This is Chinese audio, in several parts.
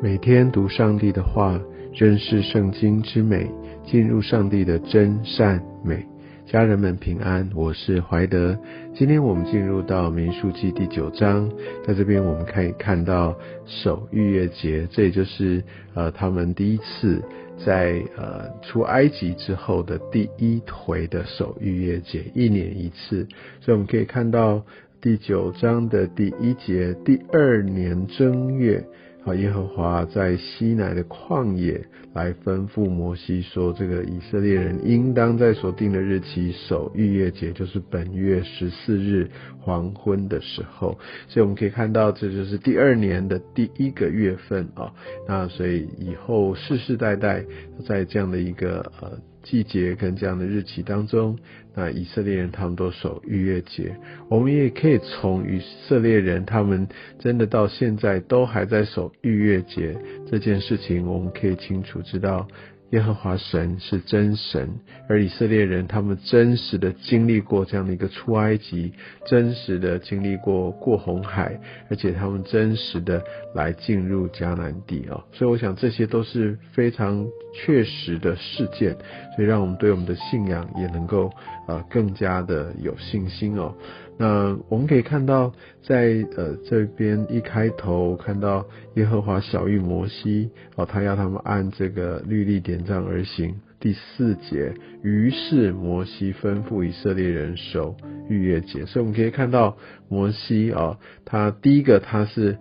每天读上帝的话，认识圣经之美，进入上帝的真善美。家人们平安，我是怀德。今天我们进入到民数记第九章，在这边我们可以看到守逾越节，这也就是呃他们第一次在呃出埃及之后的第一回的守逾越节，一年一次。所以我们可以看到第九章的第一节，第二年正月。耶和华在西乃的旷野来吩咐摩西说：“这个以色列人应当在所定的日期守逾越节，就是本月十四日黄昏的时候。”所以我们可以看到，这就是第二年的第一个月份啊。那所以以后世世代代在这样的一个呃。季节跟这样的日期当中，那以色列人他们都守逾越节，我们也可以从以色列人他们真的到现在都还在守逾越节这件事情，我们可以清楚知道。耶和华神是真神，而以色列人他们真实的经历过这样的一个出埃及，真实的经历过过红海，而且他们真实的来进入迦南地啊，所以我想这些都是非常确实的事件，所以让我们对我们的信仰也能够呃更加的有信心哦。那我们可以看到，在呃这边一开头看到耶和华小谕摩西哦，他要他们按这个律例典章而行。第四节，于是摩西吩咐以色列人守逾越节。所以我们可以看到摩西啊，他第一个他是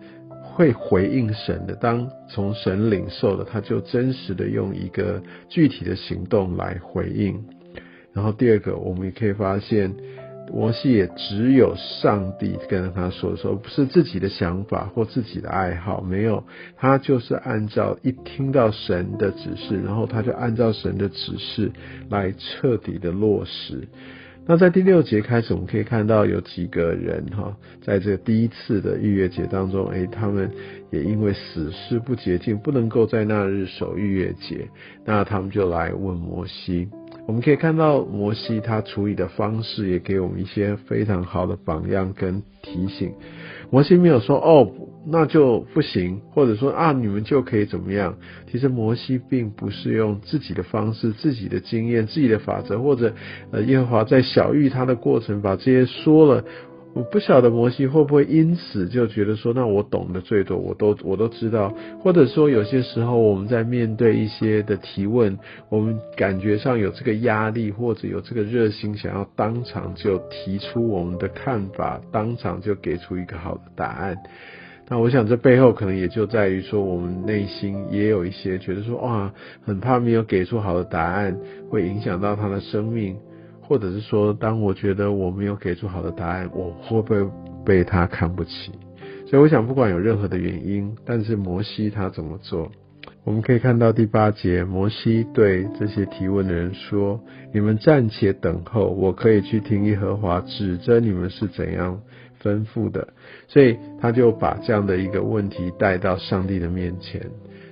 会回应神的，当从神领受了，他就真实的用一个具体的行动来回应。然后第二个，我们也可以发现。摩西也只有上帝跟他说说，不是自己的想法或自己的爱好，没有，他就是按照一听到神的指示，然后他就按照神的指示来彻底的落实。那在第六节开始，我们可以看到有几个人哈，在这个第一次的逾越节当中，诶，他们也因为死事不洁净，不能够在那日守逾越节，那他们就来问摩西。我们可以看到摩西他处理的方式，也给我们一些非常好的榜样跟提醒。摩西没有说哦，那就不行，或者说啊，你们就可以怎么样？其实摩西并不是用自己的方式、自己的经验、自己的法则，或者呃耶和华在小玉他的过程，把这些说了。我不晓得摩西会不会因此就觉得说，那我懂得最多，我都我都知道，或者说有些时候我们在面对一些的提问，我们感觉上有这个压力，或者有这个热心，想要当场就提出我们的看法，当场就给出一个好的答案。那我想这背后可能也就在于说，我们内心也有一些觉得说，哇，很怕没有给出好的答案，会影响到他的生命。或者是说，当我觉得我没有给出好的答案，我会不会被他看不起？所以我想，不管有任何的原因，但是摩西他怎么做？我们可以看到第八节，摩西对这些提问的人说：“你们暂且等候，我可以去听耶和华指着你们是怎样吩咐的。”所以他就把这样的一个问题带到上帝的面前。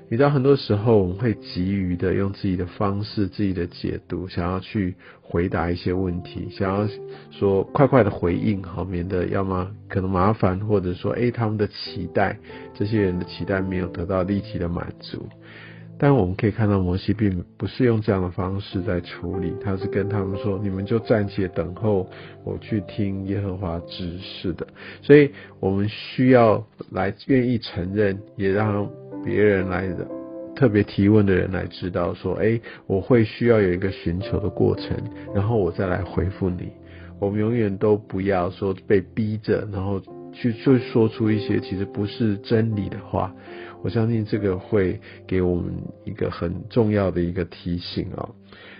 你知道，很多时候我们会急于的用自己的方式、自己的解读，想要去回答一些问题，想要说快快的回应，好免得要么可能麻烦，或者说诶他们的期待，这些人的期待没有得到立即的满足。但我们可以看到，摩西并不是用这样的方式在处理，他是跟他们说：“你们就暂且等候，我去听耶和华指示的。”所以，我们需要来愿意承认，也让别人来的特别提问的人来知道，说：“哎，我会需要有一个寻求的过程，然后我再来回复你。”我们永远都不要说被逼着，然后去去说出一些其实不是真理的话。我相信这个会给我们一个很重要的一个提醒啊。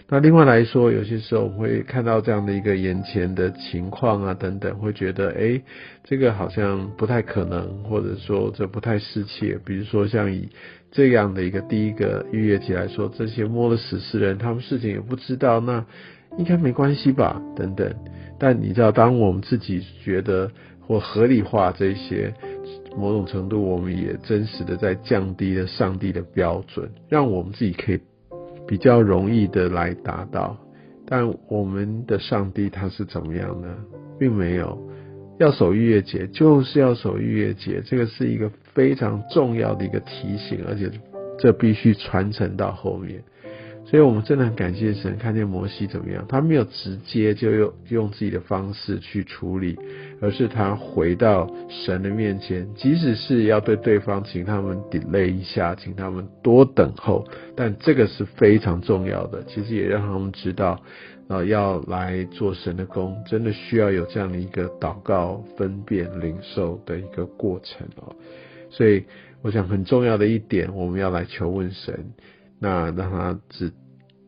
那另外来说，有些时候我们会看到这样的一个眼前的情况啊等等，会觉得哎，这个好像不太可能，或者说这不太适切。比如说像以这样的一个第一个预约期来说，这些摸了死尸人，他们事情也不知道，那应该没关系吧？等等。但你知道，当我们自己觉得或合理化这些。某种程度，我们也真实的在降低了上帝的标准，让我们自己可以比较容易的来达到。但我们的上帝他是怎么样呢？并没有要守逾越节，就是要守逾越节，这个是一个非常重要的一个提醒，而且这必须传承到后面。所以我们真的很感谢神，看见摩西怎么样，他没有直接就用用自己的方式去处理，而是他回到神的面前，即使是要对对方请他们 delay 一下，请他们多等候，但这个是非常重要的。其实也让他们知道，呃，要来做神的工，真的需要有这样的一个祷告、分辨、领受的一个过程哦。所以我想很重要的一点，我们要来求问神。那让他指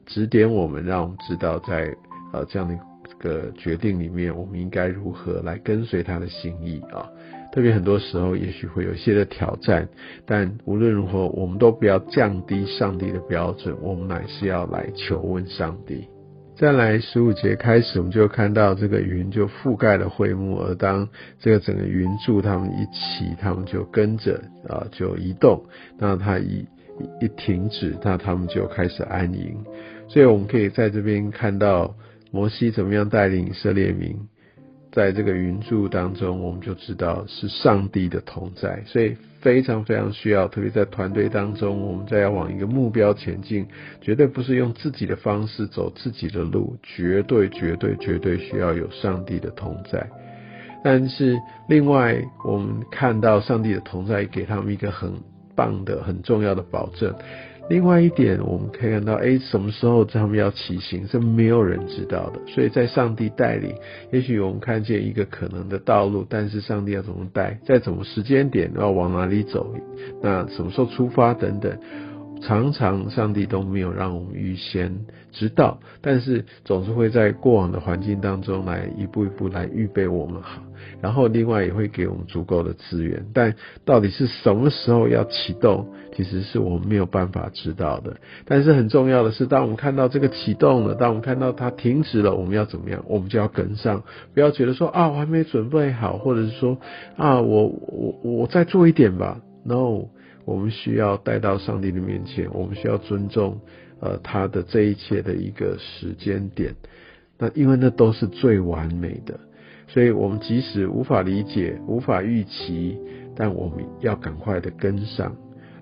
指点我们，让我们知道在呃这样的一个决定里面，我们应该如何来跟随他的心意啊。特别很多时候，也许会有一些的挑战，但无论如何，我们都不要降低上帝的标准，我们乃是要来求问上帝。再来十五节开始，我们就看到这个云就覆盖了会幕，而当这个整个云柱他们一起，他们就跟着啊就移动，那他一。一停止，那他们就开始安营。所以我们可以在这边看到摩西怎么样带领以色列民，在这个云柱当中，我们就知道是上帝的同在。所以非常非常需要，特别在团队当中，我们在要往一个目标前进，绝对不是用自己的方式走自己的路，绝对绝对绝对需要有上帝的同在。但是另外，我们看到上帝的同在，给他们一个很。棒的很重要的保证。另外一点，我们可以看到，哎，什么时候他们要骑行是没有人知道的。所以在上帝带领，也许我们看见一个可能的道路，但是上帝要怎么带，在什么时间点要往哪里走，那什么时候出发等等。常常上帝都没有让我们预先知道，但是总是会在过往的环境当中来一步一步来预备我们好，然后另外也会给我们足够的资源。但到底是什么时候要启动，其实是我们没有办法知道的。但是很重要的是，当我们看到这个启动了，当我们看到它停止了，我们要怎么样？我们就要跟上，不要觉得说啊，我还没准备好，或者是说啊，我我我再做一点吧。No。我们需要带到上帝的面前，我们需要尊重，呃，他的这一切的一个时间点。那因为那都是最完美的，所以我们即使无法理解、无法预期，但我们要赶快的跟上。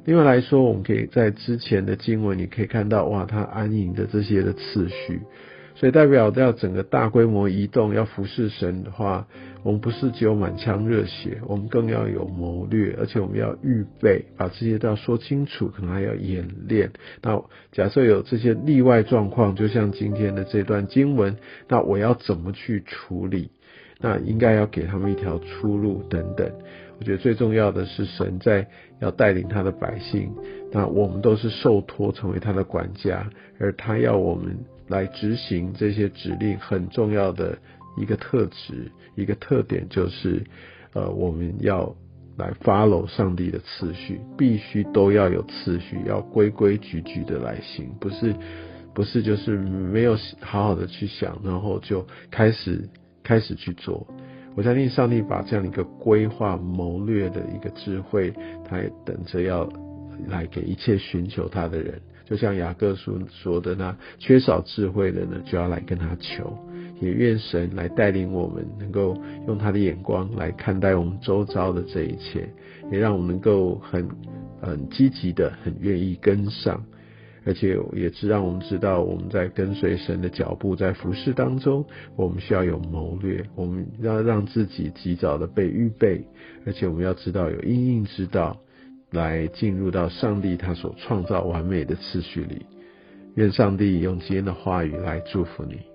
另外来说，我们可以在之前的经文，你可以看到，哇，他安营的这些的次序。所以代表要整个大规模移动，要服侍神的话，我们不是只有满腔热血，我们更要有谋略，而且我们要预备，把这些都要说清楚，可能还要演练。那假设有这些例外状况，就像今天的这段经文，那我要怎么去处理？那应该要给他们一条出路等等。我觉得最重要的是神在要带领他的百姓，那我们都是受托成为他的管家，而他要我们。来执行这些指令很重要的一个特质，一个特点就是，呃，我们要来 follow 上帝的次序，必须都要有次序，要规规矩矩的来行，不是，不是就是没有好好的去想，然后就开始开始去做。我相信上帝把这样一个规划谋略的一个智慧，他也等着要来给一切寻求他的人。就像雅各书说的那缺少智慧的呢，就要来跟他求，也愿神来带领我们，能够用他的眼光来看待我们周遭的这一切，也让我们能够很很积极的、很愿意跟上，而且也是让我们知道我们在跟随神的脚步，在服侍当中，我们需要有谋略，我们要让自己及早的被预备，而且我们要知道有应应之道。来进入到上帝他所创造完美的次序里，愿上帝用今天的话语来祝福你。